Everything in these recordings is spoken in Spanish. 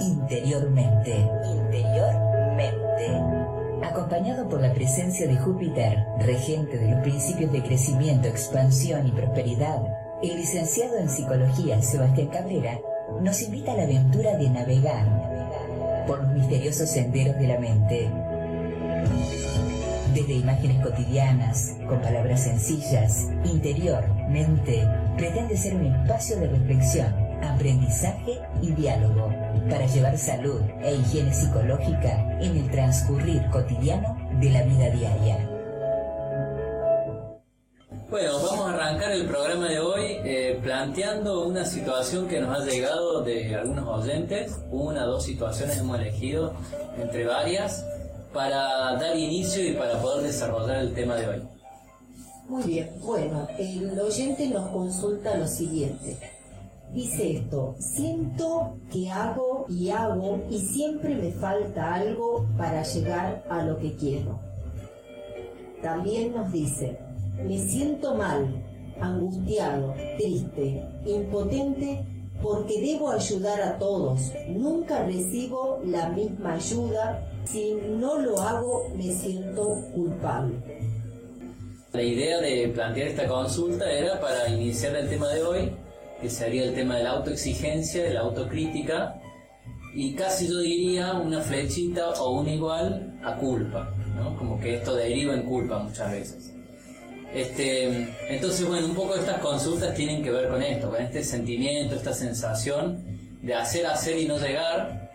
interiormente. Interiormente. Acompañado por la presencia de Júpiter, regente de los principios de crecimiento, expansión y prosperidad, el licenciado en psicología Sebastián Cabrera nos invita a la aventura de navegar por los misteriosos senderos de la mente. Desde imágenes cotidianas, con palabras sencillas, interior, mente, pretende ser un espacio de reflexión, aprendizaje y diálogo para llevar salud e higiene psicológica en el transcurrir cotidiano de la vida diaria. Bueno, vamos a arrancar el programa de hoy eh, planteando una situación que nos ha llegado de algunos oyentes, una o dos situaciones hemos elegido entre varias para dar inicio y para poder desarrollar el tema de hoy. Muy bien, bueno, el oyente nos consulta lo siguiente. Dice esto, siento que hago y hago y siempre me falta algo para llegar a lo que quiero. También nos dice, me siento mal, angustiado, triste, impotente porque debo ayudar a todos. Nunca recibo la misma ayuda. Si no lo hago, me siento culpable. La idea de plantear esta consulta era para iniciar el tema de hoy, que sería el tema de la autoexigencia, de la autocrítica, y casi yo diría una flechita o un igual a culpa, ¿no? Como que esto deriva en culpa muchas veces. Este, entonces, bueno, un poco estas consultas tienen que ver con esto, con este sentimiento, esta sensación de hacer, hacer y no llegar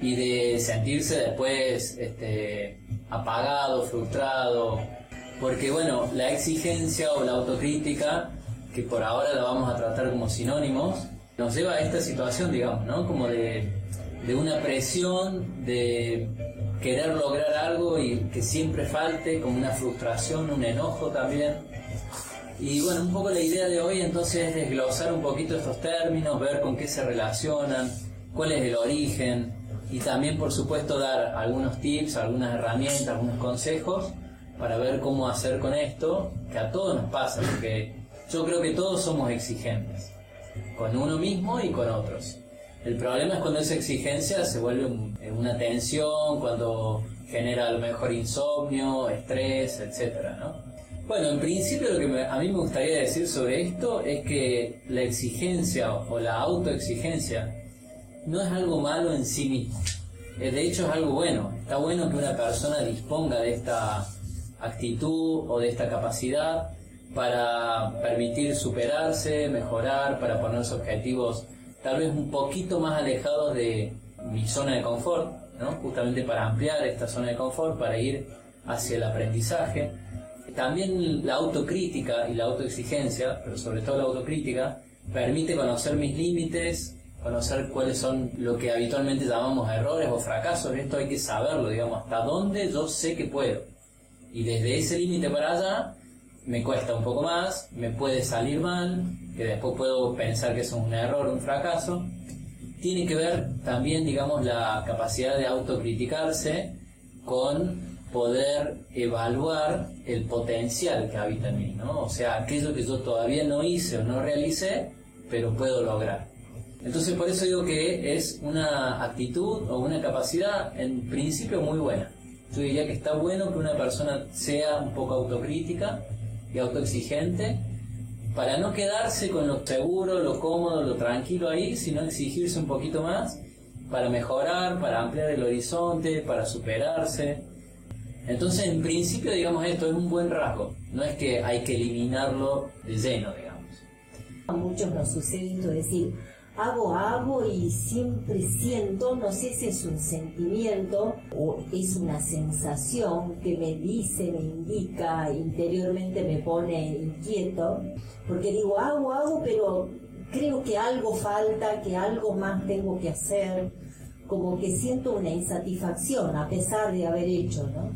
y de sentirse después este, apagado, frustrado. Porque, bueno, la exigencia o la autocrítica, que por ahora la vamos a tratar como sinónimos, nos lleva a esta situación, digamos, ¿no? Como de, de una presión, de querer lograr algo y que siempre falte, como una frustración, un enojo también. Y bueno, un poco la idea de hoy entonces es desglosar un poquito estos términos, ver con qué se relacionan, cuál es el origen y también por supuesto dar algunos tips, algunas herramientas, algunos consejos para ver cómo hacer con esto, que a todos nos pasa, porque yo creo que todos somos exigentes, con uno mismo y con otros. El problema es cuando esa exigencia se vuelve una tensión, cuando genera a lo mejor insomnio, estrés, etc. Bueno, en principio lo que a mí me gustaría decir sobre esto es que la exigencia o la autoexigencia no es algo malo en sí mismo. Eh, de hecho es algo bueno. Está bueno que una persona disponga de esta actitud o de esta capacidad para permitir superarse, mejorar, para ponerse objetivos tal vez un poquito más alejados de mi zona de confort, ¿no? justamente para ampliar esta zona de confort, para ir hacia el aprendizaje. También la autocrítica y la autoexigencia, pero sobre todo la autocrítica, permite conocer mis límites, conocer cuáles son lo que habitualmente llamamos errores o fracasos. Esto hay que saberlo, digamos, hasta dónde yo sé que puedo. Y desde ese límite para allá me cuesta un poco más, me puede salir mal, que después puedo pensar que es un error, un fracaso. Tiene que ver también, digamos, la capacidad de autocriticarse con poder evaluar el potencial que habita en mí, ¿no? O sea, aquello que yo todavía no hice o no realicé, pero puedo lograr. Entonces por eso digo que es una actitud o una capacidad en principio muy buena. Yo diría que está bueno que una persona sea un poco autocrítica y autoexigente para no quedarse con lo seguro, lo cómodo, lo tranquilo ahí, sino exigirse un poquito más para mejorar, para ampliar el horizonte, para superarse. Entonces, en principio, digamos, esto es un buen rasgo. No es que hay que eliminarlo de lleno, digamos. A muchos nos sucede esto de decir, hago, hago y siempre siento, no sé si es un sentimiento o es una sensación que me dice, me indica, interiormente me pone inquieto, porque digo, hago, hago, pero creo que algo falta, que algo más tengo que hacer, como que siento una insatisfacción a pesar de haber hecho, ¿no?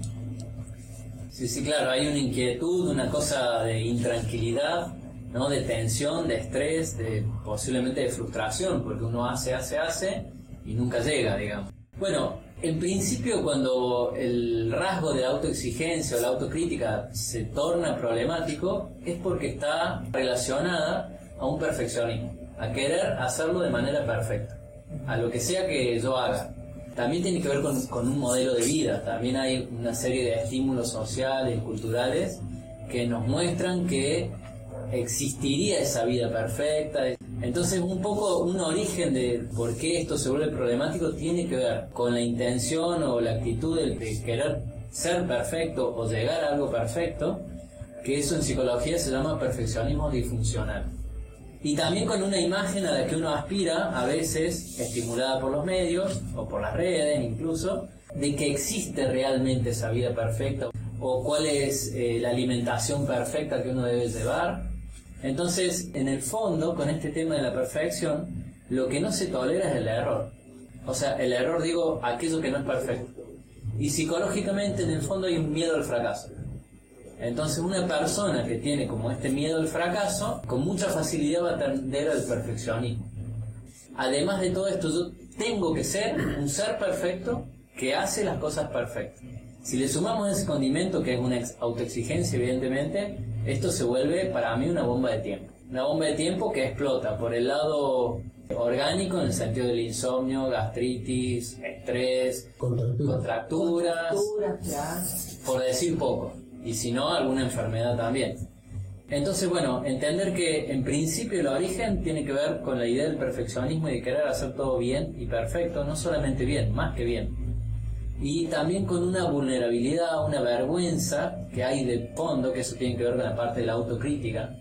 Sí, sí, claro, hay una inquietud, una cosa de intranquilidad ¿no? de tensión, de estrés, de posiblemente de frustración, porque uno hace, hace, hace y nunca llega, digamos. Bueno, en principio cuando el rasgo de la autoexigencia o la autocrítica se torna problemático es porque está relacionada a un perfeccionismo, a querer hacerlo de manera perfecta. a lo que sea que yo haga. También tiene que ver con, con un modelo de vida, también hay una serie de estímulos sociales y culturales que nos muestran que existiría esa vida perfecta. Entonces un poco un origen de por qué esto se vuelve problemático tiene que ver con la intención o la actitud de, querer ser perfecto o llegar a algo perfecto, que eso en psicología se llama perfeccionismo disfuncional. Y también con una imagen a la que uno aspira, a veces estimulada por los medios o por las redes incluso, de que existe realmente esa vida perfecta o cuál es eh, la alimentación perfecta que uno debe llevar entonces, en el fondo, con este tema de la perfección, lo que no se tolera es el error. O sea, el error digo aquello que no es perfecto. Y psicológicamente en el fondo hay un miedo al fracaso. Entonces una persona que tiene como este miedo al fracaso, con mucha facilidad va a tender al perfeccionismo. Además de todo esto, yo tengo que ser un ser perfecto que hace las cosas perfectas. Si le sumamos ese condimento, que es una autoexigencia evidentemente, esto se vuelve para mí una bomba de tiempo. Una bomba de tiempo que explota por el lado orgánico en el sentido del insomnio, gastritis, estrés, contracturas, por decir poco, y si no, alguna enfermedad también. Entonces, bueno, entender que en principio el origen tiene que ver con la idea del perfeccionismo y de querer hacer todo bien y perfecto, no solamente bien, más que bien y también con una vulnerabilidad, una vergüenza que hay de fondo, que eso tiene que ver con la parte de la autocrítica,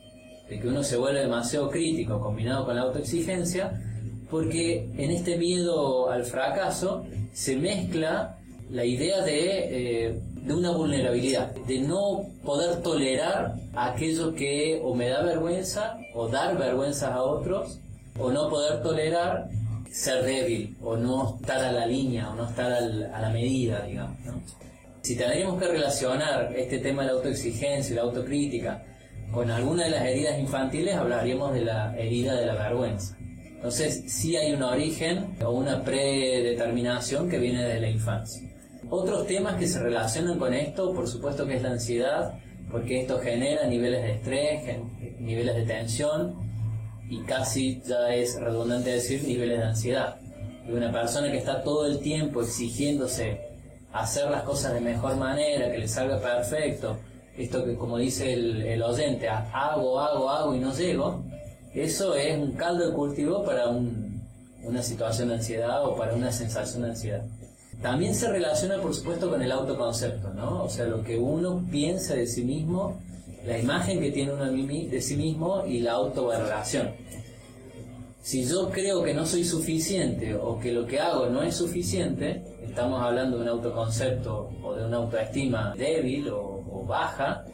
de que uno se vuelve demasiado crítico combinado con la autoexigencia, porque en este miedo al fracaso se mezcla la idea de, eh, de una vulnerabilidad, de no poder tolerar aquello que o me da vergüenza o dar vergüenza a otros, o no poder tolerar ser débil o no estar a la línea o no estar a la medida, digamos. Si tendríamos que relacionar este tema de la autoexigencia y la autocrítica con alguna de las heridas infantiles, hablaríamos de la herida de la vergüenza. Entonces, sí hay un origen o una predeterminación que viene de la infancia. Otros temas que se relacionan con esto, por supuesto que es la ansiedad, porque esto genera niveles de estrés, niveles de tensión, y casi ya es redundante decir niveles de ansiedad. Y una persona que está todo el tiempo exigiéndose hacer las cosas de mejor manera, que le salga perfecto, esto que como dice el, oyente, hago, hago, hago y no llego, eso es un caldo de cultivo para una situación de ansiedad o para una sensación de ansiedad. También se relaciona, por supuesto, con el autoconcepto, ¿no? O sea, lo que uno piensa de sí mismo la imagen que tiene uno de sí mismo y la autovaloración. Si yo creo que no soy suficiente o que lo que hago no es suficiente, estamos hablando de un autoconcepto o de una autoestima débil o, baja,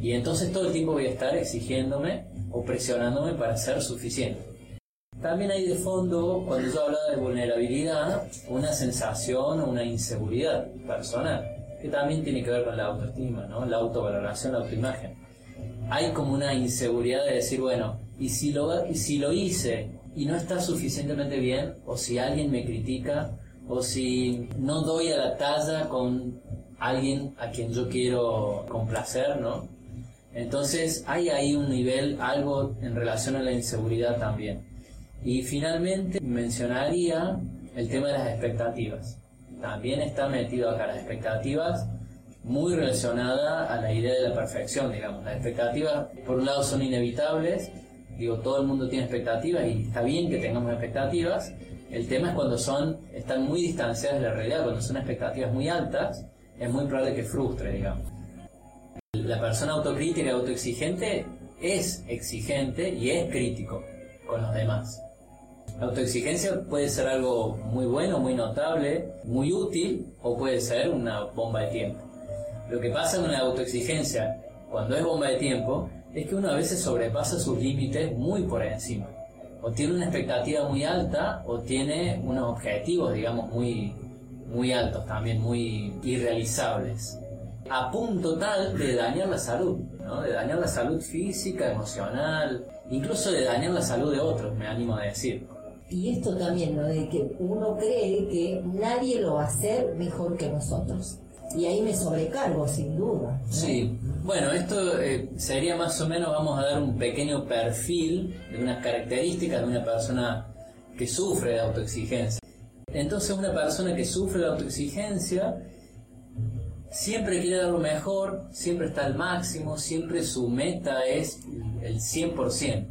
y entonces todo el tiempo voy a estar exigiéndome o presionándome para ser suficiente. También hay de fondo, cuando yo hablaba de vulnerabilidad, una sensación o una inseguridad personal, que también tiene que ver con la autoestima, ¿no? la autovaloración, la autoimagen hay como una inseguridad de decir, bueno, y si lo, y si lo hice y no está suficientemente bien, o si alguien me critica, o si no doy a la talla con alguien a quien yo quiero complacer, ¿no? Entonces hay ahí un nivel, algo en relación a la inseguridad también. Y finalmente mencionaría el tema de las expectativas. También está metido acá las expectativas muy relacionada a la idea de la perfección, digamos. Las expectativas, por un lado, son inevitables, digo, todo el mundo tiene expectativas y está bien que tengamos expectativas. El tema es cuando son, están muy distanciadas de la realidad, cuando son expectativas muy altas, es muy probable que frustre, digamos. La persona autocrítica y autoexigente es exigente y es crítico con los demás. La autoexigencia puede ser algo muy bueno, muy notable, muy útil o puede ser una bomba de tiempo. Lo que pasa con la autoexigencia, cuando es bomba de tiempo, es que uno a veces sobrepasa sus límites muy por encima. O tiene una expectativa muy alta o tiene unos objetivos, digamos, muy, muy altos también, muy irrealizables. A punto tal de dañar la salud, ¿no? de dañar la salud física, emocional, incluso de dañar la salud de otros, me animo a decir. Y esto también, ¿no? De que uno cree que nadie lo va a hacer mejor que nosotros y ahí me sobrecargo, sin duda. Sí, bueno, esto eh, sería más o menos, vamos a dar un pequeño perfil de unas características de una persona que sufre de autoexigencia. Entonces una persona que sufre de autoexigencia siempre quiere dar lo mejor, siempre está al máximo, siempre su meta es el 100%,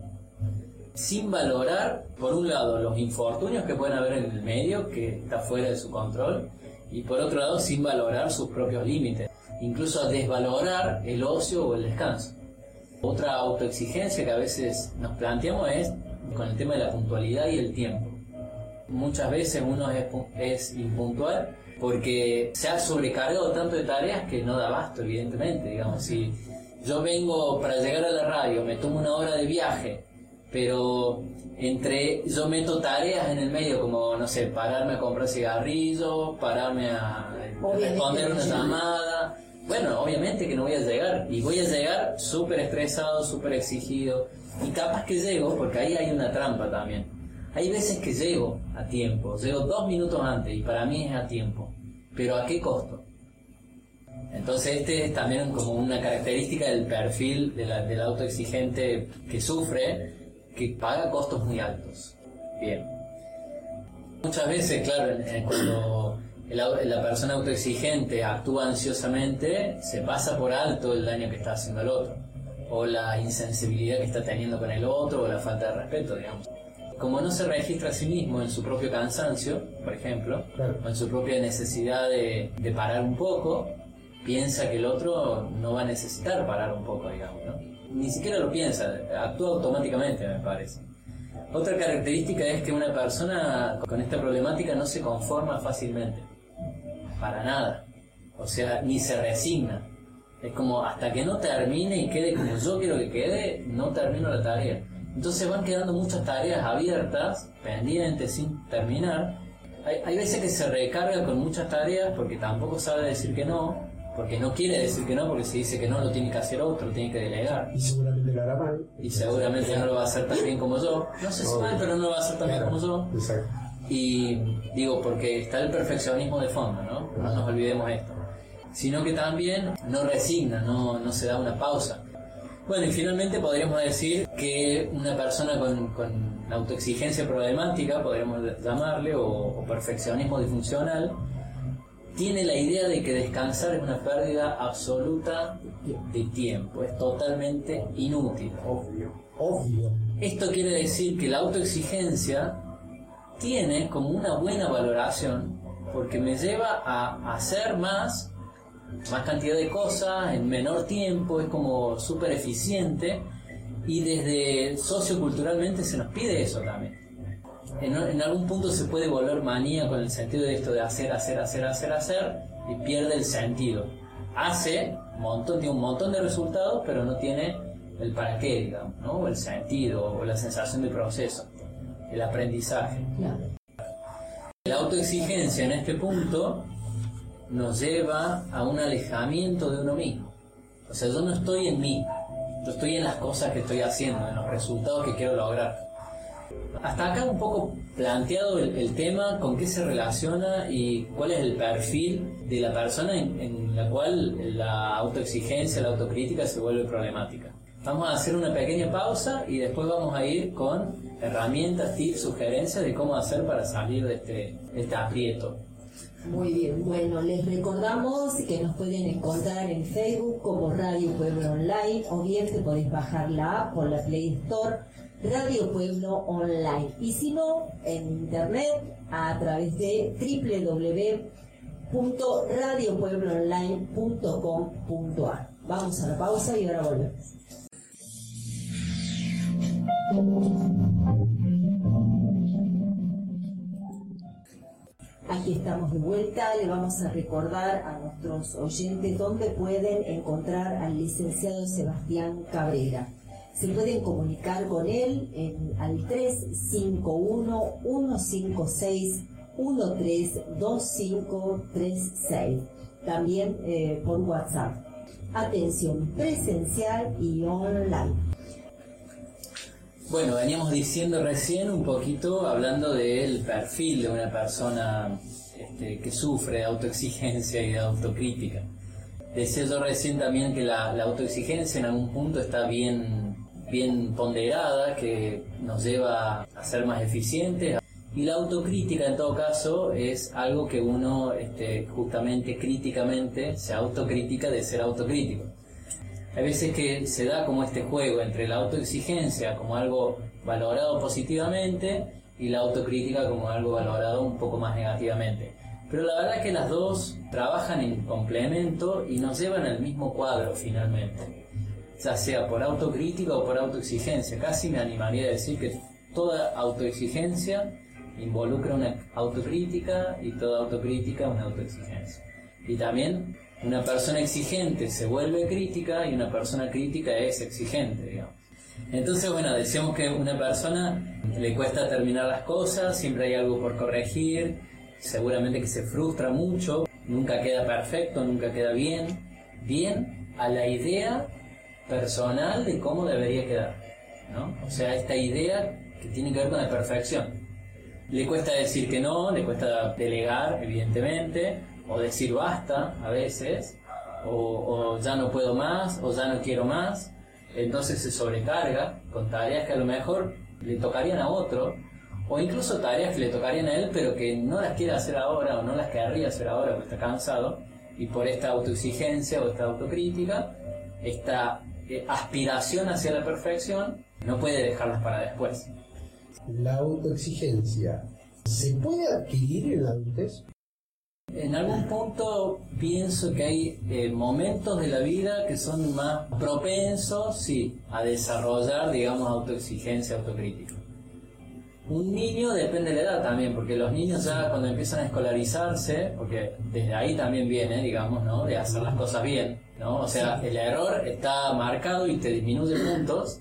sin valorar, por un lado, los infortunios que pueden haber en el medio, que está fuera de su control, y por otro lado, sin valorar sus propios límites, incluso desvalorar el ocio o el descanso. Otra autoexigencia que a veces nos planteamos es con el tema de la puntualidad y el tiempo. Muchas veces uno es, es impuntual porque se ha sobrecargado tanto de tareas que no da basto, evidentemente. Digamos, si yo vengo para llegar a la radio, me tomo una hora de viaje, pero entre yo meto tareas en el medio como, no sé, pararme a comprar cigarrillos, pararme a responder una llamada. Bueno, obviamente que no voy a llegar y voy a llegar súper estresado, súper exigido y capaz que llego, porque ahí hay una trampa también. Hay veces que llego a tiempo, llego dos minutos antes y para mí es a tiempo, pero ¿a qué costo? Entonces este es también como una característica del perfil de la, del autoexigente que sufre, que paga costos muy altos. Bien. Muchas veces, claro, cuando la persona autoexigente actúa ansiosamente, se pasa por alto el daño que está haciendo el otro, o la insensibilidad que está teniendo con el otro, o la falta de respeto, digamos como no se registra a sí mismo en su propio cansancio, por ejemplo, o en su propia necesidad de, parar un poco, piensa que el otro no va a necesitar parar un poco, digamos, ¿no? Ni siquiera lo piensa, actúa automáticamente, me parece. Otra característica es que una persona con esta problemática no se conforma fácilmente, para nada, o sea, ni se resigna. Es como hasta que no termine y quede como yo quiero que quede, no termino la tarea. Entonces van quedando muchas tareas abiertas, pendientes, sin terminar. Hay, veces que se recarga con muchas tareas porque tampoco sabe decir que no, porque no quiere decir que no, porque si dice que no lo tiene que hacer otro, lo tiene que delegar. Y seguramente lo hará mal. Y seguramente no lo va a hacer tan bien como yo. No sé si mal, pero no lo va a hacer tan bien como yo. Exacto. Y digo, porque está el perfeccionismo de fondo, ¿no? No nos olvidemos esto. Sino que también no resigna, no, no se da una pausa. Bueno, y finalmente podríamos decir que una persona con, con autoexigencia problemática, podríamos llamarle, o, perfeccionismo disfuncional, tiene la idea de que descansar es una pérdida absoluta de tiempo, es totalmente inútil. Obvio, obvio. Esto quiere decir que la autoexigencia tiene como una buena valoración porque me lleva a hacer más más cantidad de cosas en menor tiempo, es como súper eficiente y desde socioculturalmente se nos pide eso también. En, algún punto se puede volver manía con el sentido de esto de hacer, hacer, hacer, hacer, hacer y pierde el sentido. Hace, un montón, tiene un montón de resultados, pero no tiene el para qué, digamos, ¿no? o el sentido, o la sensación de proceso, el aprendizaje. La autoexigencia en este punto nos lleva a un alejamiento de uno mismo. O sea, yo no estoy en mí, yo estoy en las cosas que estoy haciendo, en los resultados que quiero lograr. Hasta acá un poco planteado el, tema, con qué se relaciona y cuál es el perfil de la persona en, la cual la autoexigencia, la autocrítica se vuelve problemática. Vamos a hacer una pequeña pausa y después vamos a ir con herramientas, tips, sugerencias de cómo hacer para salir de este, este aprieto. Muy bien, bueno, les recordamos que nos pueden encontrar en Facebook como Radio Pueblo Online o bien te podéis bajar la app por la Play Store Radio Pueblo Online y si no, en internet a través de www.radiopuebloonline.com.ar. Vamos a la pausa y ahora volvemos. Aquí estamos de vuelta, le vamos a recordar a nuestros oyentes dónde pueden encontrar al licenciado Sebastián Cabrera. Se pueden comunicar con él en, al 351-156-132536, también eh, por WhatsApp. Atención presencial y online. Bueno, veníamos diciendo recién un poquito, hablando del perfil de una persona este, que sufre de autoexigencia y de autocrítica. Decía yo recién también que la, autoexigencia en algún punto está bien, bien ponderada, que nos lleva a ser más eficientes Y la autocrítica, en todo caso, es algo que uno este, justamente críticamente se autocrítica de ser autocrítico. Hay veces que se da como este juego entre la autoexigencia como algo valorado positivamente y la autocrítica como algo valorado un poco más negativamente. Pero la verdad es que las dos trabajan en complemento y nos llevan al mismo cuadro finalmente. Ya sea por autocrítica o por autoexigencia. Casi me animaría a decir que toda autoexigencia involucra una autocrítica y toda autocrítica una autoexigencia. Y también una persona exigente se vuelve crítica y una persona crítica es exigente, digamos. Entonces, bueno, decíamos que una persona le cuesta terminar las cosas, siempre hay algo por corregir, seguramente que se frustra mucho, nunca queda perfecto, nunca queda bien, bien a la idea personal de cómo debería quedar, ¿no? O sea, esta idea que tiene que ver con la perfección. Le cuesta decir que no, le cuesta delegar, evidentemente, o decir basta a veces, o, ya no puedo más, o ya no quiero más. Entonces se sobrecarga con tareas que a lo mejor le tocarían a otro, o incluso tareas que le tocarían a él, pero que no las quiere hacer ahora o no las querría hacer ahora porque está cansado, y por esta autoexigencia o esta autocrítica, esta eh, aspiración hacia la perfección, no puede dejarlas para después la autoexigencia se puede adquirir en la adultez? En algún punto pienso que hay eh, momentos de la vida que son más propensos, sí, a desarrollar, digamos, autoexigencia, autocrítica. Un niño depende de la edad también, porque los niños ya cuando empiezan a escolarizarse, porque desde ahí también viene, digamos, ¿no? De hacer las cosas bien, ¿no? O sea, el error está marcado y te disminuye puntos,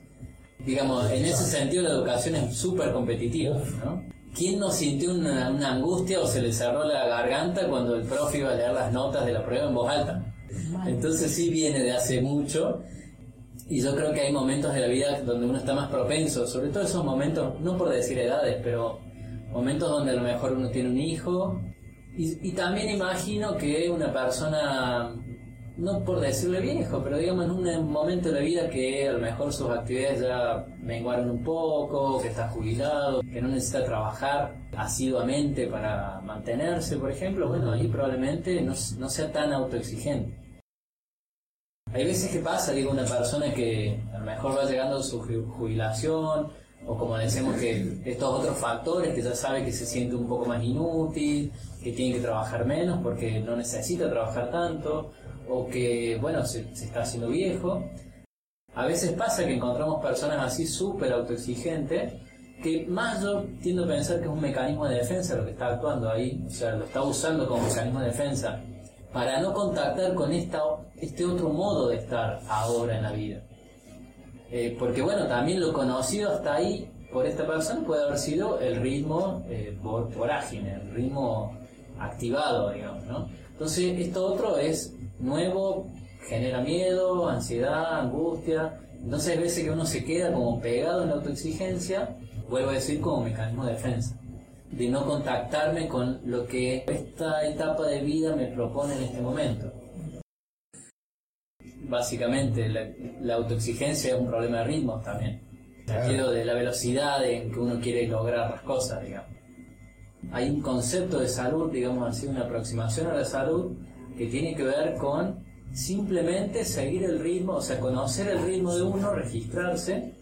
digamos, en ese sentido la educación es súper competitiva, ¿no? ¿Quién no sintió una, angustia o se le cerró la garganta cuando el profe iba a leer las notas de la prueba en voz alta? Entonces sí viene de hace mucho y yo creo que hay momentos de la vida donde uno está más propenso, sobre todo esos momentos, no por decir edades, pero momentos donde a lo mejor uno tiene un hijo y, y también imagino que una persona no por decirle viejo, pero digamos en un momento de la vida que a lo mejor sus actividades ya menguaron un poco, que está jubilado, que no necesita trabajar asiduamente para mantenerse, por ejemplo, bueno, ahí probablemente no, sea tan autoexigente. Hay veces que pasa, digo, una persona que a lo mejor va llegando a su jubilación, o como decimos que estos otros factores que ya sabe que se siente un poco más inútil, que tiene que trabajar menos porque no necesita trabajar tanto, o que, bueno, se, está haciendo viejo. A veces pasa que encontramos personas así súper autoexigentes, que más yo tiendo a pensar que es un mecanismo de defensa lo que está actuando ahí, o sea, lo está usando como mecanismo de defensa, para no contactar con esta, este otro modo de estar ahora en la vida. Eh, porque bueno, también lo conocido hasta ahí por esta persona puede haber sido el ritmo eh, por, vorágine, el ritmo activado, digamos, ¿no? Entonces, esto otro es nuevo, genera miedo, ansiedad, angustia. Entonces hay veces que uno se queda como pegado en la autoexigencia, vuelvo a decir como mecanismo de defensa, de no contactarme con lo que esta etapa de vida me propone en este momento. Básicamente la, autoexigencia es un problema de ritmo también. Claro. de la velocidad en que uno quiere lograr las cosas, digamos. Hay un concepto de salud, digamos así, una aproximación a la salud que tiene que ver con simplemente seguir el ritmo, o sea, conocer el ritmo de uno, registrarse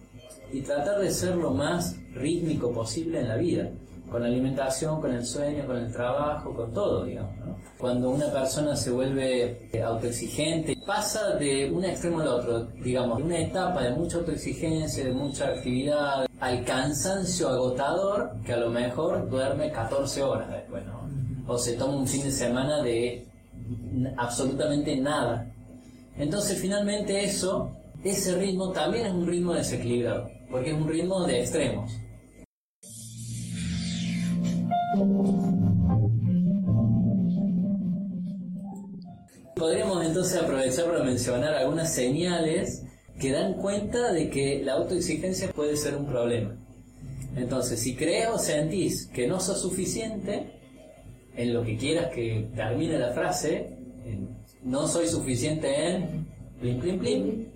y tratar de ser lo más rítmico posible en la vida, con la alimentación, con el sueño, con el trabajo, con todo, digamos. Cuando una persona se vuelve autoexigente, pasa de un extremo al otro, digamos, de una etapa de mucha autoexigencia, de mucha actividad, al cansancio agotador, que a lo mejor duerme 14 horas después, ¿no? O se toma un fin de semana de absolutamente nada. Entonces finalmente eso, ese ritmo también es un ritmo desequilibrado, porque es un ritmo de extremos. Podríamos entonces aprovechar para mencionar algunas señales que dan cuenta de que la autoexigencia puede ser un problema. Entonces, si crees o sentís que no sos suficiente, en lo que quieras que termine la frase, no soy suficiente en plim plim plim,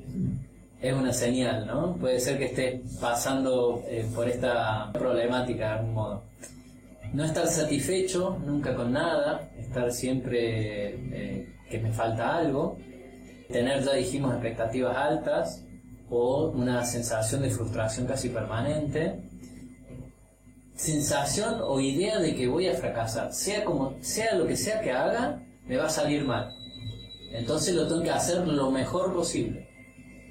es una señal, ¿no? Puede ser que esté pasando eh, por esta problemática de algún modo. no estar satisfecho nunca con nada, estar siempre eh, que me falta algo, tener, ya dijimos, expectativas altas o una sensación de frustración casi permanente, sensación o idea de que voy a fracasar, sea como sea lo que sea que haga, me va a salir mal. Entonces lo tengo que hacer lo mejor posible,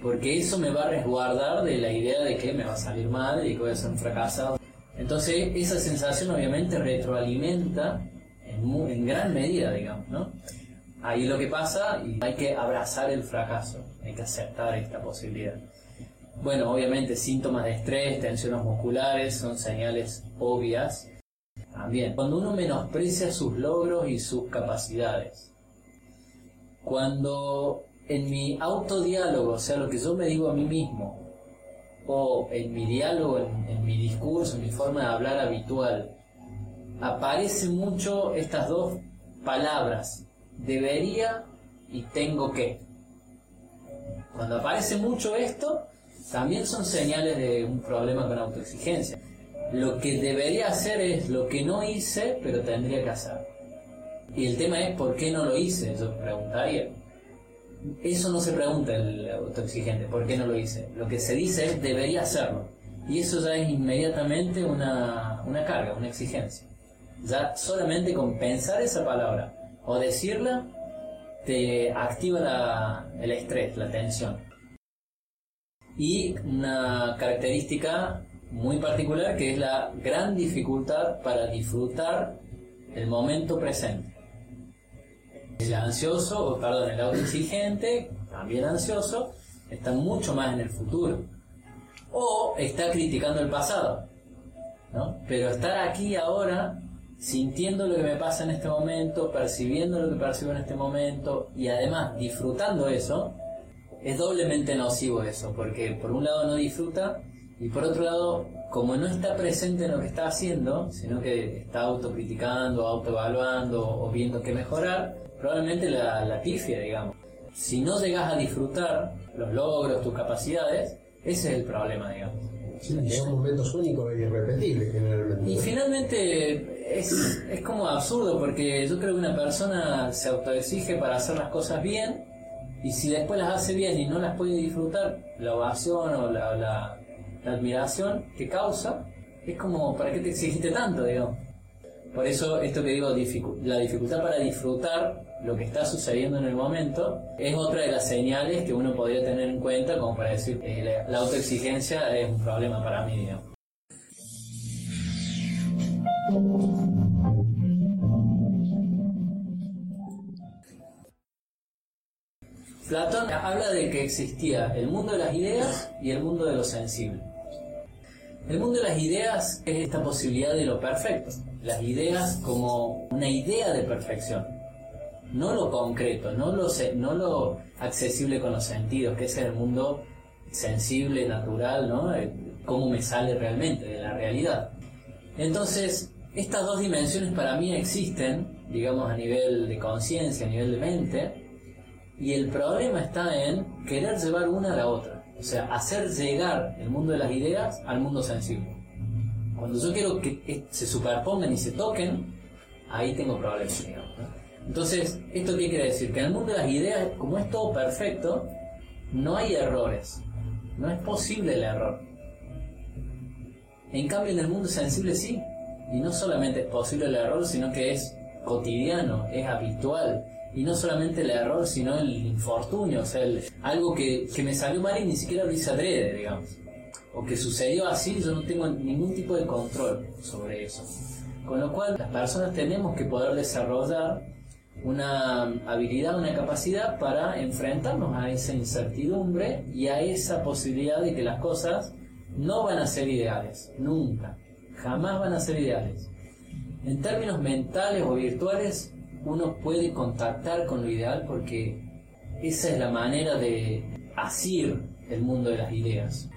porque eso me va a resguardar de la idea de que me va a salir mal y que voy a ser un fracasado. Entonces esa sensación obviamente retroalimenta en, gran medida, digamos, ¿no? Ahí lo que pasa y hay que abrazar el fracaso, hay que aceptar esta posibilidad. Bueno, obviamente síntomas de estrés, tensiones musculares son señales obvias. También, cuando uno menosprecia sus logros y sus capacidades. Cuando en mi autodiálogo, o sea, lo que yo me digo a mí mismo, o en mi diálogo, en, mi discurso, en mi forma de hablar habitual, aparecen mucho estas dos palabras, debería y tengo que. Cuando aparece mucho esto, también son señales de un problema con autoexigencia. Lo que debería hacer es lo que no hice, pero tendría que hacer. Y el tema es por qué no lo hice, yo preguntaría. Eso no se pregunta el autoexigente, ¿por qué no lo hice? Lo que se dice es debería hacerlo. Y eso ya es inmediatamente una, una carga, una exigencia. Ya solamente con pensar esa palabra o decirla te activa el estrés, la tensión. Y una característica muy particular que es la gran dificultad para disfrutar el momento presente. El ansioso, o perdón, el autoexigente, también ansioso, está mucho más en el futuro. O está criticando el pasado. ¿no? Pero estar aquí ahora sintiendo lo que me pasa en este momento, percibiendo lo que percibo en este momento y además disfrutando eso, es doblemente nocivo eso, porque por un lado no disfruta y por otro lado, como no está presente en lo que está haciendo, sino que está autocriticando, autoevaluando o viendo qué mejorar, probablemente la, la pifia, digamos. Si no llegas a disfrutar los logros, tus capacidades, ese es el problema, digamos. Sí, son momentos únicos e irrepetibles generalmente. Y finalmente es, es como absurdo porque yo creo que una persona se autoexige para hacer las cosas bien y si después las hace bien y no las puede disfrutar, la ovación o la, admiración que causa, es como, ¿para qué te exigiste tanto? Por eso esto que digo, la dificultad para disfrutar lo que está sucediendo en el momento es otra de las señales que uno podría tener en cuenta como para decir eh, la, la autoexigencia es un problema para mí, digamos. Platón habla de que existía el mundo de las ideas y el mundo de lo sensible. El mundo de las ideas es esta posibilidad de lo perfecto, las ideas como una idea de perfección, no lo concreto, no lo, accesible con los sentidos, que es el mundo sensible, natural, ¿no? Eh, cómo me sale realmente de la realidad. Entonces, estas dos dimensiones para mí existen, digamos, a nivel de conciencia, a nivel de mente, y el problema está en querer llevar una a la otra, o sea, hacer llegar el mundo de las ideas al mundo sensible. Cuando yo quiero que se superpongan y se toquen, ahí tengo problemas. Entonces, ¿esto qué quiere decir? Que en el mundo de las ideas, como es todo perfecto, no hay errores. No es posible el error. En cambio, en el mundo sensible sí. Y no solamente es posible el error, sino que es cotidiano, es habitual. Y no solamente el error, sino el infortunio, o sea, algo que, que me salió mal y ni siquiera lo hice adrede, digamos. O que sucedió así, yo no tengo ningún tipo de control sobre eso. Con lo cual, las personas tenemos que poder desarrollar una habilidad, una capacidad para enfrentarnos a esa incertidumbre y a esa posibilidad de que las cosas no van a ser ideales, nunca, jamás van a ser ideales. En términos mentales o virtuales, uno puede contactar con lo ideal porque esa es la manera de asir el mundo de las ideas.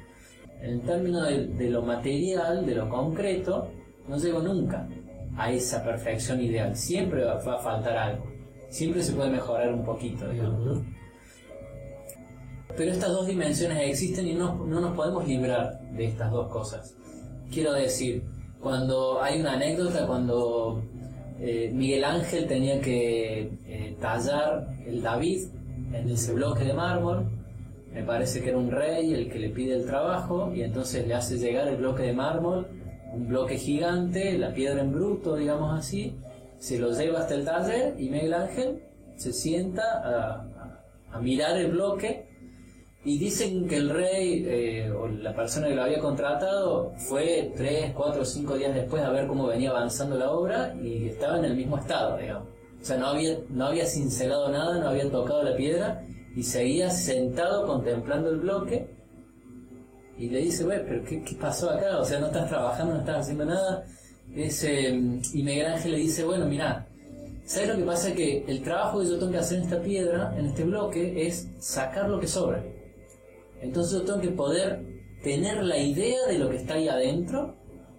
En términos de, lo material, de lo concreto, no llego nunca a esa perfección ideal. Siempre va a faltar algo siempre se puede mejorar un poquito, digamos. Pero estas dos dimensiones existen y no, no nos podemos librar de estas dos cosas. Quiero decir, Cuando hay una anécdota, cuando eh, Miguel Ángel tenía que eh, tallar el David en ese bloque de mármol, me parece que era un rey el que le pide el trabajo y entonces le hace llegar el bloque de mármol, un bloque gigante, la piedra en bruto, digamos así, se lo lleva hasta el taller y Miguel Ángel se sienta a, a mirar el bloque y dicen que el rey eh, o la persona que lo había contratado fue tres, cuatro o cinco días después a ver cómo venía avanzando la obra y estaba en el mismo estado, digamos. O sea, no había, no había cincelado nada, no había tocado la piedra y seguía sentado contemplando el bloque y le dice, güey, pero qué, pasó acá? O sea, no estás trabajando, no estás haciendo nada. Ese, y Miguel Ángel le dice, bueno, mira, ¿sabes lo que pasa? Que el trabajo que yo tengo que hacer en esta piedra, en este bloque, es sacar lo que sobra. Entonces yo tengo que poder tener la idea de lo que está ahí adentro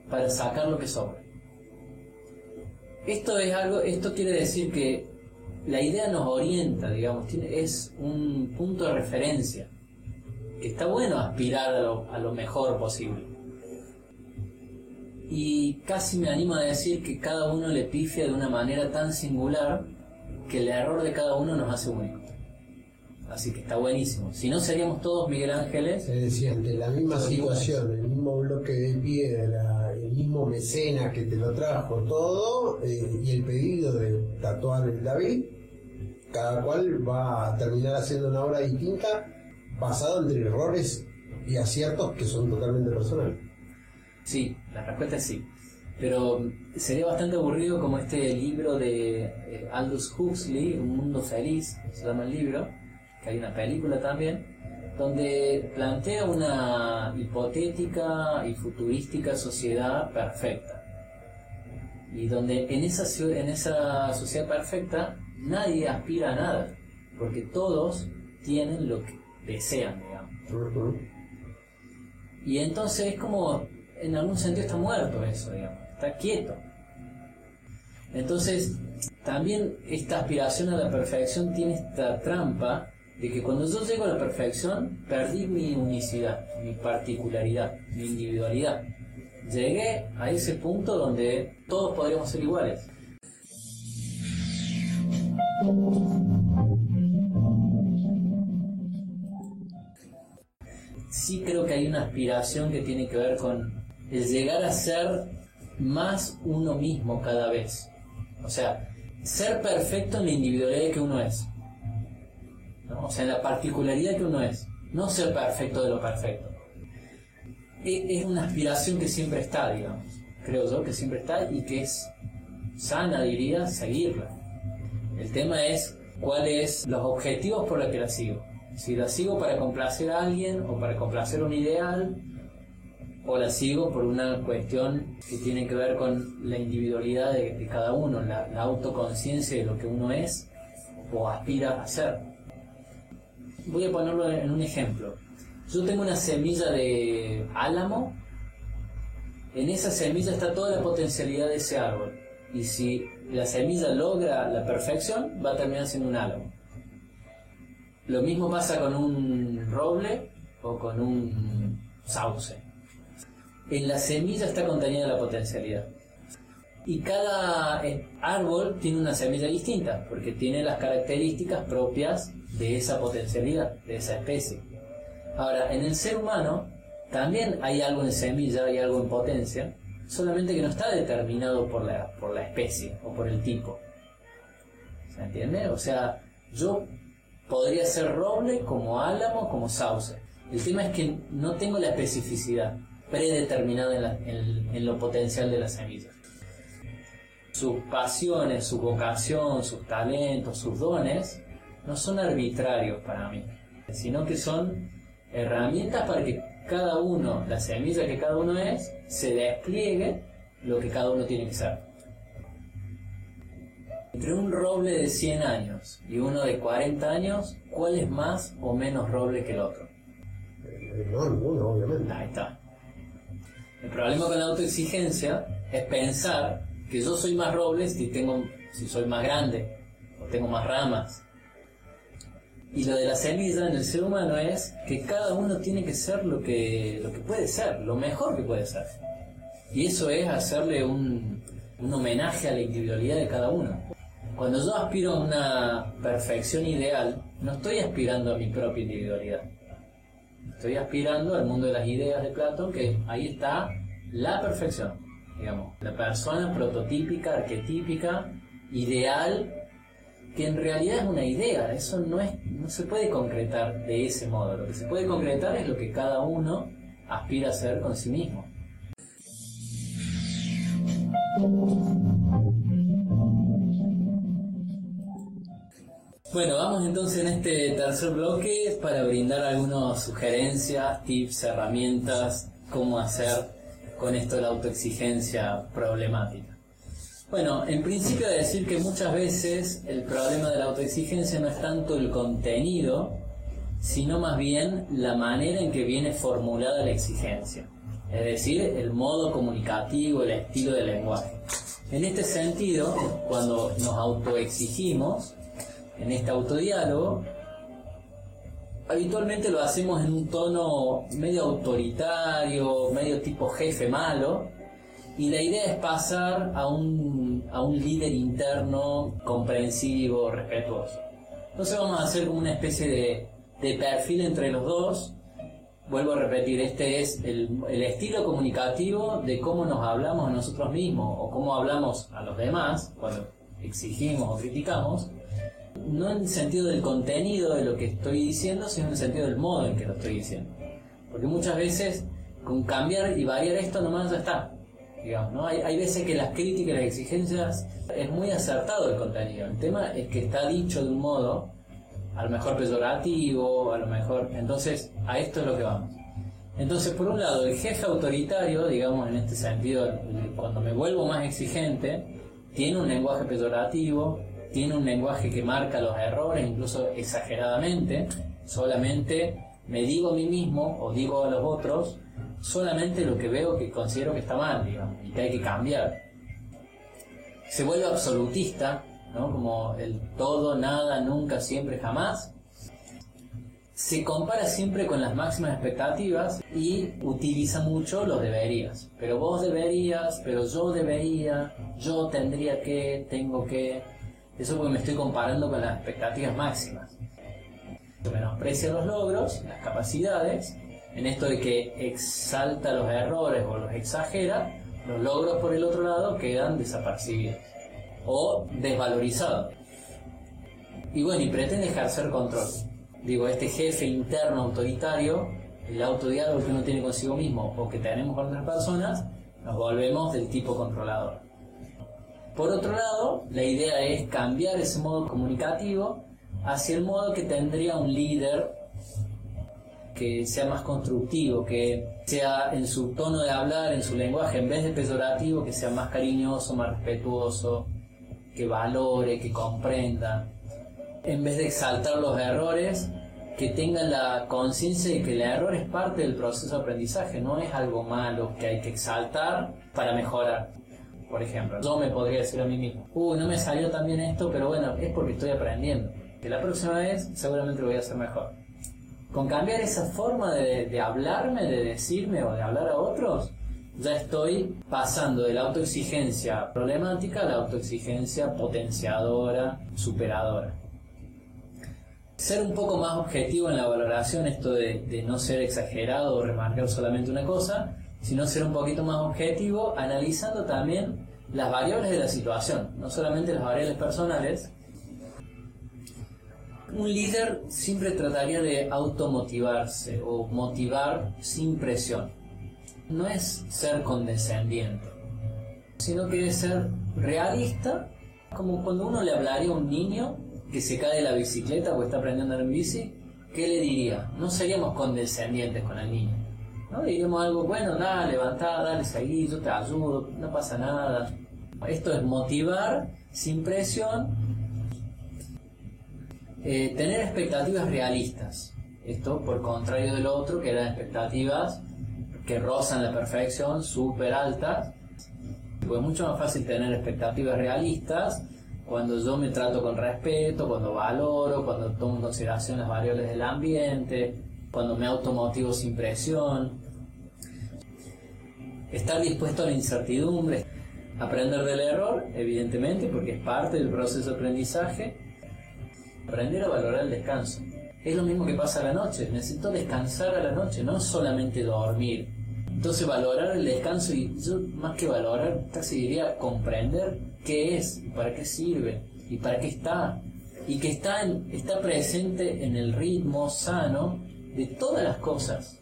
para sacar lo que sobra. Esto es algo, esto quiere decir que la idea nos orienta, digamos, es un punto de referencia. Que está bueno aspirar a lo, a lo mejor posible. Y casi me animo a decir que cada uno le pifia de una manera tan singular que el error de cada uno nos hace únicos. Así que está buenísimo. Si no, seríamos todos Miguel Ángeles. Se decía, ante la misma situación, el mismo bloque de piedra, el mismo mecena que te lo trajo todo, eh, y el pedido de tatuar el David, cada cual va a terminar haciendo una obra distinta basado entre errores y aciertos que son totalmente personales. Sí, la respuesta es sí. Pero sería bastante aburrido como este libro de eh, Aldous Huxley, Un Mundo Feliz, se llama el libro, que hay una película también, donde plantea una hipotética y futurística sociedad perfecta. Y donde en esa, en esa sociedad perfecta nadie aspira a nada, porque todos tienen lo que desean, digamos. Y entonces es como, en algún sentido está muerto eso, digamos, está quieto. Entonces, también esta aspiración a la perfección tiene esta trampa de que cuando yo llego a la perfección, perdí mi unicidad, mi particularidad, mi individualidad. Llegué a ese punto donde todos podríamos ser iguales. Sí creo que hay una aspiración que tiene que ver con el llegar a ser más uno mismo cada vez. O sea, ser perfecto en la individualidad que uno es o sea, la particularidad que uno es, no ser perfecto de lo perfecto. E, es una aspiración que siempre está, digamos, creo yo, que siempre está y que es sana, diría, seguirla. El tema es cuáles los objetivos por los que la sigo. Si la sigo para complacer a alguien o para complacer un ideal, o la sigo por una cuestión que tiene que ver con la individualidad de, cada uno, la, la autoconciencia de lo que uno es o aspira a ser voy a ponerlo en un ejemplo. Yo tengo una semilla de álamo, en esa semilla está toda la potencialidad de ese árbol. Y si la semilla logra la perfección, va a terminar siendo un álamo. Lo mismo pasa con un roble o con un sauce. En la semilla está contenida la potencialidad. Y cada eh, árbol tiene una semilla distinta, porque tiene las características propias de esa potencialidad, de esa especie. Ahora, en el ser humano también hay algo en semilla, hay algo en potencia, solamente que no está determinado por la, por la especie o por el tipo. ¿Se entiende? O sea, yo podría ser roble como álamo, como sauce. El tema es que no tengo la especificidad predeterminada en, lo potencial de la semilla. Sus pasiones, su vocación, sus talentos, sus dones no son arbitrarios para mí, sino que son herramientas para que cada uno, la semilla que cada uno es, se despliegue lo que cada uno tiene que ser. Entre un roble de 100 años y uno de 40 años, ¿cuál es más o menos roble que el otro? No, ninguno, obviamente. Ahí está. El problema con la autoexigencia es pensar que yo soy más roble si, tengo, si soy más grande o tengo más ramas y lo de la semilla en el ser humano es que cada uno tiene que ser lo que, lo que puede ser, lo mejor que puede ser. Y eso es hacerle un, un homenaje a la individualidad de cada uno. Cuando yo aspiro a una perfección ideal, no estoy aspirando a mi propia individualidad. Estoy aspirando al mundo de las ideas de Platón, que ahí está la perfección, digamos, la persona prototípica, arquetípica, ideal, que en realidad es una idea, eso no, es, no se puede concretar de ese modo, lo que se puede concretar es lo que cada uno aspira a ser con sí mismo. Bueno, vamos entonces en este tercer bloque para brindar algunas sugerencias, tips, herramientas, cómo hacer con esto la autoexigencia problemática. Bueno, en principio de decir que muchas veces el problema de la autoexigencia no es tanto el contenido, sino más bien la manera en que viene formulada la exigencia, es decir, el modo comunicativo, el estilo del lenguaje. En este sentido, cuando nos autoexigimos, en este autodiálogo, habitualmente lo hacemos en un tono medio autoritario, medio tipo jefe malo, y la idea es pasar a un, a un líder interno comprensivo, respetuoso. Entonces vamos a hacer como una especie de, de perfil entre los dos. Vuelvo a repetir, este es el, el estilo comunicativo de cómo nos hablamos a nosotros mismos o cómo hablamos a los demás cuando exigimos o criticamos no en el sentido del contenido de lo que estoy diciendo, sino en el sentido del modo en que lo estoy diciendo. Porque muchas veces con cambiar y variar esto nomás ya está. Digamos, ¿no? hay, hay veces que las críticas, las exigencias, es muy acertado el contenido. El tema es que está dicho de un modo, a lo mejor peyorativo, a lo mejor... Entonces, a esto es lo que vamos. Entonces, por un lado, el jefe autoritario, digamos en este sentido, cuando me vuelvo más exigente, tiene un lenguaje peyorativo, tiene un lenguaje que marca los errores, incluso exageradamente, solamente me digo a mí mismo o digo a los otros solamente lo que veo que considero que está mal, digamos, y que hay que cambiar. Se vuelve absolutista, ¿no? como el todo, nada, nunca, siempre, jamás. Se compara siempre con las máximas expectativas y utiliza mucho los deberías. Pero vos deberías, pero yo debería, yo tendría que, tengo que. Eso porque me estoy comparando con las expectativas máximas. Menosprecia los logros, las capacidades, en esto de que exalta los errores o los exagera, los logros por el otro lado quedan desapercibidos o desvalorizados. Y bueno, y pretende ejercer control. Digo, este jefe interno autoritario, el autodiálogo que uno tiene consigo mismo o que tenemos con otras personas, nos volvemos del tipo controlador. Por otro lado, la idea es cambiar ese modo comunicativo hacia el modo que tendría un líder que sea más constructivo, que sea en su tono de hablar, en su lenguaje, en vez de peyorativo, que sea más cariñoso, más respetuoso, que valore, que comprenda. En vez de exaltar los errores, que tenga la conciencia de que el error es parte del proceso de aprendizaje, no es algo malo que hay que exaltar para mejorar. Por ejemplo, yo me podría decir a mí mismo, uh, no me salió tan bien esto, pero bueno, es porque estoy aprendiendo. Que la próxima vez seguramente lo voy a hacer mejor. Con cambiar esa forma de, hablarme, de decirme o de hablar a otros, ya estoy pasando de la autoexigencia problemática a la autoexigencia potenciadora, superadora. Ser un poco más objetivo en la valoración, esto de, de, no ser exagerado o remarcar solamente una cosa, sino ser un poquito más objetivo, analizando también las variables de la situación, no solamente las variables personales. Un líder siempre trataría de automotivarse o motivar sin presión. No es ser condescendiente, sino que es ser realista, como cuando uno le hablaría a un niño que se cae de la bicicleta o está aprendiendo en bici, ¿qué le diría? No seríamos condescendientes con el niño. ¿no? Diríamos algo, bueno, dale, levantá, dale, seguí, yo te ayudo, no pasa nada. Esto es motivar sin presión eh, tener expectativas realistas. Esto por contrario del otro, que eran expectativas que rozan la perfección, súper altas. Pues es mucho más fácil tener expectativas realistas cuando yo me trato con respeto, cuando valoro, cuando tomo en consideración las variables del ambiente, cuando me automotivo sin presión. estar dispuesto a la incertidumbre, aprender del error, evidentemente, porque es parte del proceso de aprendizaje, aprender a valorar el descanso. Es lo mismo que pasa a la noche, necesito descansar a la noche, no solamente dormir. Entonces valorar el descanso y yo más que valorar, casi diría comprender qué es, para qué sirve y para qué está. Y que está, está presente en el ritmo sano de todas las cosas,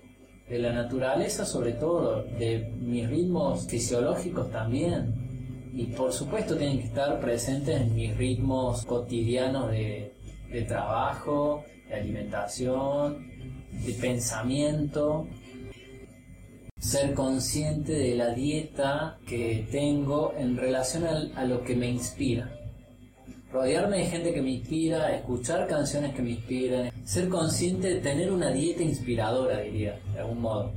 de la naturaleza sobre todo, de mis ritmos fisiológicos también. Y por supuesto tienen que estar presentes en mis ritmos cotidianos de, de trabajo, de alimentación, de pensamiento, ser consciente de la dieta que tengo en relación a, lo que me inspira. Rodearme de gente que me inspira, escuchar canciones que me inspiran, ser consciente de tener una dieta inspiradora, diría, de algún modo.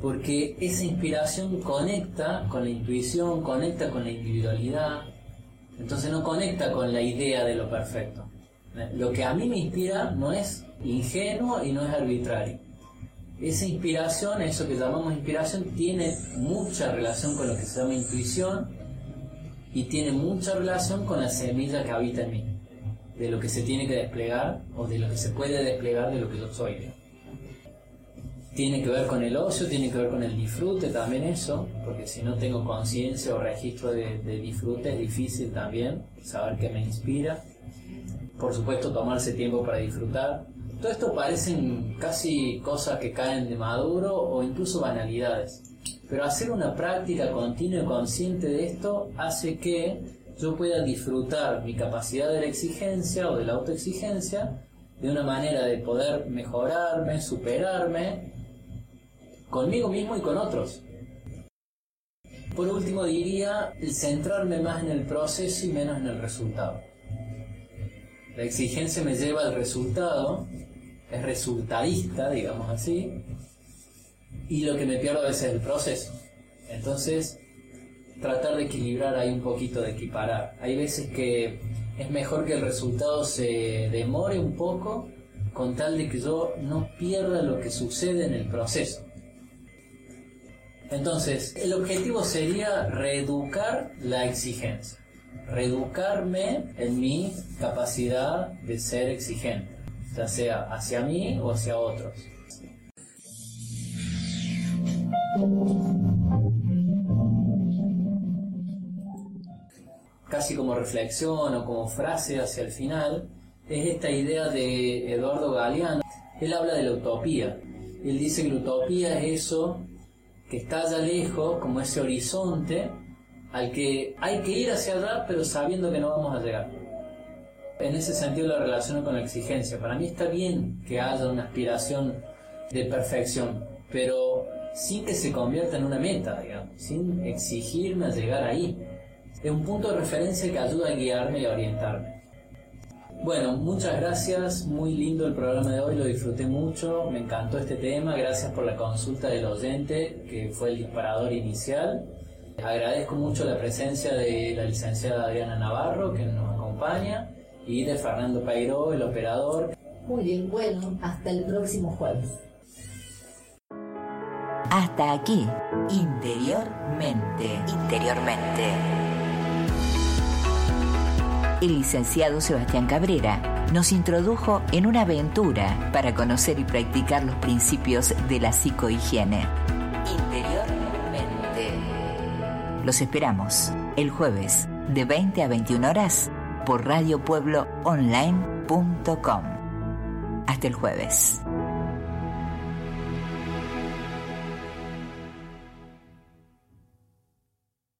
Porque esa inspiración conecta con la intuición, conecta con la individualidad, entonces no conecta con la idea de lo perfecto. Lo que a mí me inspira no es ingenuo y no es arbitrario. Esa inspiración, eso que llamamos inspiración, tiene mucha relación con lo que se llama intuición y tiene mucha relación con la semilla que habita en mí, de lo que se tiene que desplegar o de lo que se puede desplegar de lo que yo soy. Tiene que ver con el ocio, tiene que ver con el disfrute también eso, porque si no tengo conciencia o registro de, de disfrute es difícil también saber qué me inspira. Por supuesto, tomarse tiempo para disfrutar, todo esto parecen casi cosas que caen de maduro o incluso banalidades. Pero hacer una práctica continua y consciente de esto hace que yo pueda disfrutar mi capacidad de la exigencia o de la autoexigencia de una manera de poder mejorarme, superarme conmigo mismo y con otros. Por último diría el centrarme más en el proceso y menos en el resultado. La exigencia me lleva al resultado es resultadista, digamos así, y lo que me pierdo a veces es el proceso. Entonces, tratar de equilibrar ahí un poquito, de equiparar. Hay veces que es mejor que el resultado se demore un poco con tal de que yo no pierda lo que sucede en el proceso. Entonces, el objetivo sería reeducar la exigencia, reeducarme en mi capacidad de ser exigente ya sea hacia mí o hacia otros. Casi como reflexión o como frase hacia el final, es esta idea de Eduardo Galeano. Él habla de la utopía. Él dice que la utopía es eso que está allá lejos, como ese horizonte, al que hay que ir hacia allá, pero sabiendo que no vamos a llegar. En ese sentido la relaciono con la exigencia. Para mí está bien que haya una aspiración de perfección, pero sin que se convierta en una meta, digamos, sin exigirme a llegar ahí. Es un punto de referencia que ayuda a guiarme y a orientarme. Bueno, muchas gracias, muy lindo el programa de hoy, lo disfruté mucho, me encantó este tema, gracias por la consulta del oyente, que fue el disparador inicial. Agradezco mucho la presencia de la licenciada Adriana Navarro, que nos acompaña y de Fernando Pairó, el operador. Muy bien, bueno, hasta el próximo jueves. Hasta aquí, interiormente, interiormente. El licenciado Sebastián Cabrera nos introdujo en una aventura para conocer y practicar los principios de la psicohigiene. Los esperamos el jueves de 20 a 21 horas por radiopuebloonline.com. Hasta el jueves.